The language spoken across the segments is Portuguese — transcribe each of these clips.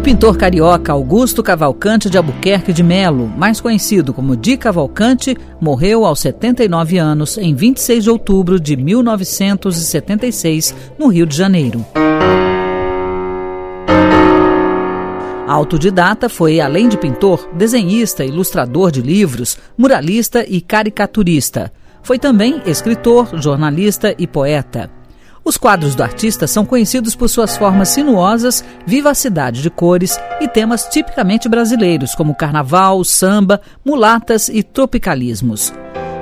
O pintor carioca Augusto Cavalcante de Albuquerque de Melo, mais conhecido como Di Cavalcante, morreu aos 79 anos em 26 de outubro de 1976, no Rio de Janeiro. Autodidata, foi, além de pintor, desenhista, ilustrador de livros, muralista e caricaturista. Foi também escritor, jornalista e poeta. Os quadros do artista são conhecidos por suas formas sinuosas, vivacidade de cores e temas tipicamente brasileiros, como carnaval, samba, mulatas e tropicalismos.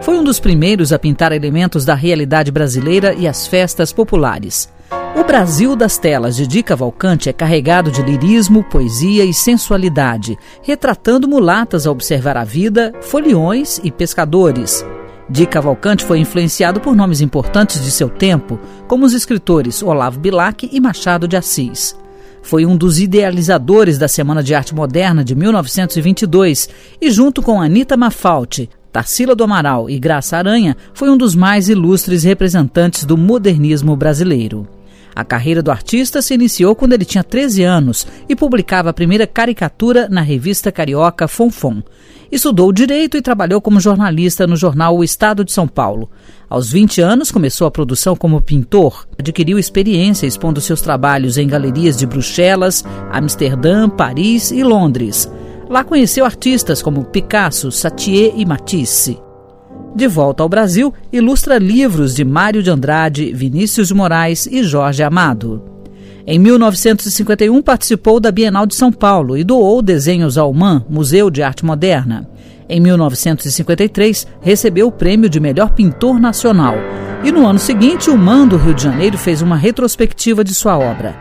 Foi um dos primeiros a pintar elementos da realidade brasileira e as festas populares. O Brasil das telas de Di Cavalcante é carregado de lirismo, poesia e sensualidade, retratando mulatas a observar a vida, foliões e pescadores. Di Cavalcante foi influenciado por nomes importantes de seu tempo, como os escritores Olavo Bilac e Machado de Assis. Foi um dos idealizadores da Semana de Arte Moderna de 1922 e, junto com Anita Mafalte, Tarsila do Amaral e Graça Aranha, foi um dos mais ilustres representantes do modernismo brasileiro. A carreira do artista se iniciou quando ele tinha 13 anos e publicava a primeira caricatura na revista carioca Fonfon. Estudou direito e trabalhou como jornalista no jornal O Estado de São Paulo. Aos 20 anos, começou a produção como pintor. Adquiriu experiência expondo seus trabalhos em galerias de Bruxelas, Amsterdã, Paris e Londres. Lá conheceu artistas como Picasso, Satie e Matisse. De volta ao Brasil, ilustra livros de Mário de Andrade, Vinícius de Moraes e Jorge Amado. Em 1951, participou da Bienal de São Paulo e doou desenhos ao MAN, Museu de Arte Moderna. Em 1953, recebeu o prêmio de melhor pintor nacional. E no ano seguinte, o MAN do Rio de Janeiro fez uma retrospectiva de sua obra.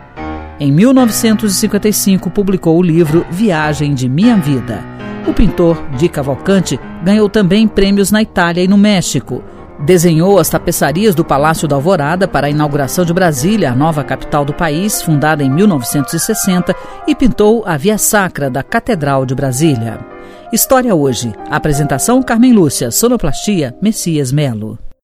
Em 1955, publicou o livro Viagem de Minha Vida. O pintor Di Cavalcante ganhou também prêmios na Itália e no México. Desenhou as tapeçarias do Palácio da Alvorada para a inauguração de Brasília, a nova capital do país, fundada em 1960, e pintou a Via Sacra da Catedral de Brasília. História hoje. Apresentação Carmen Lúcia, sonoplastia Messias Melo.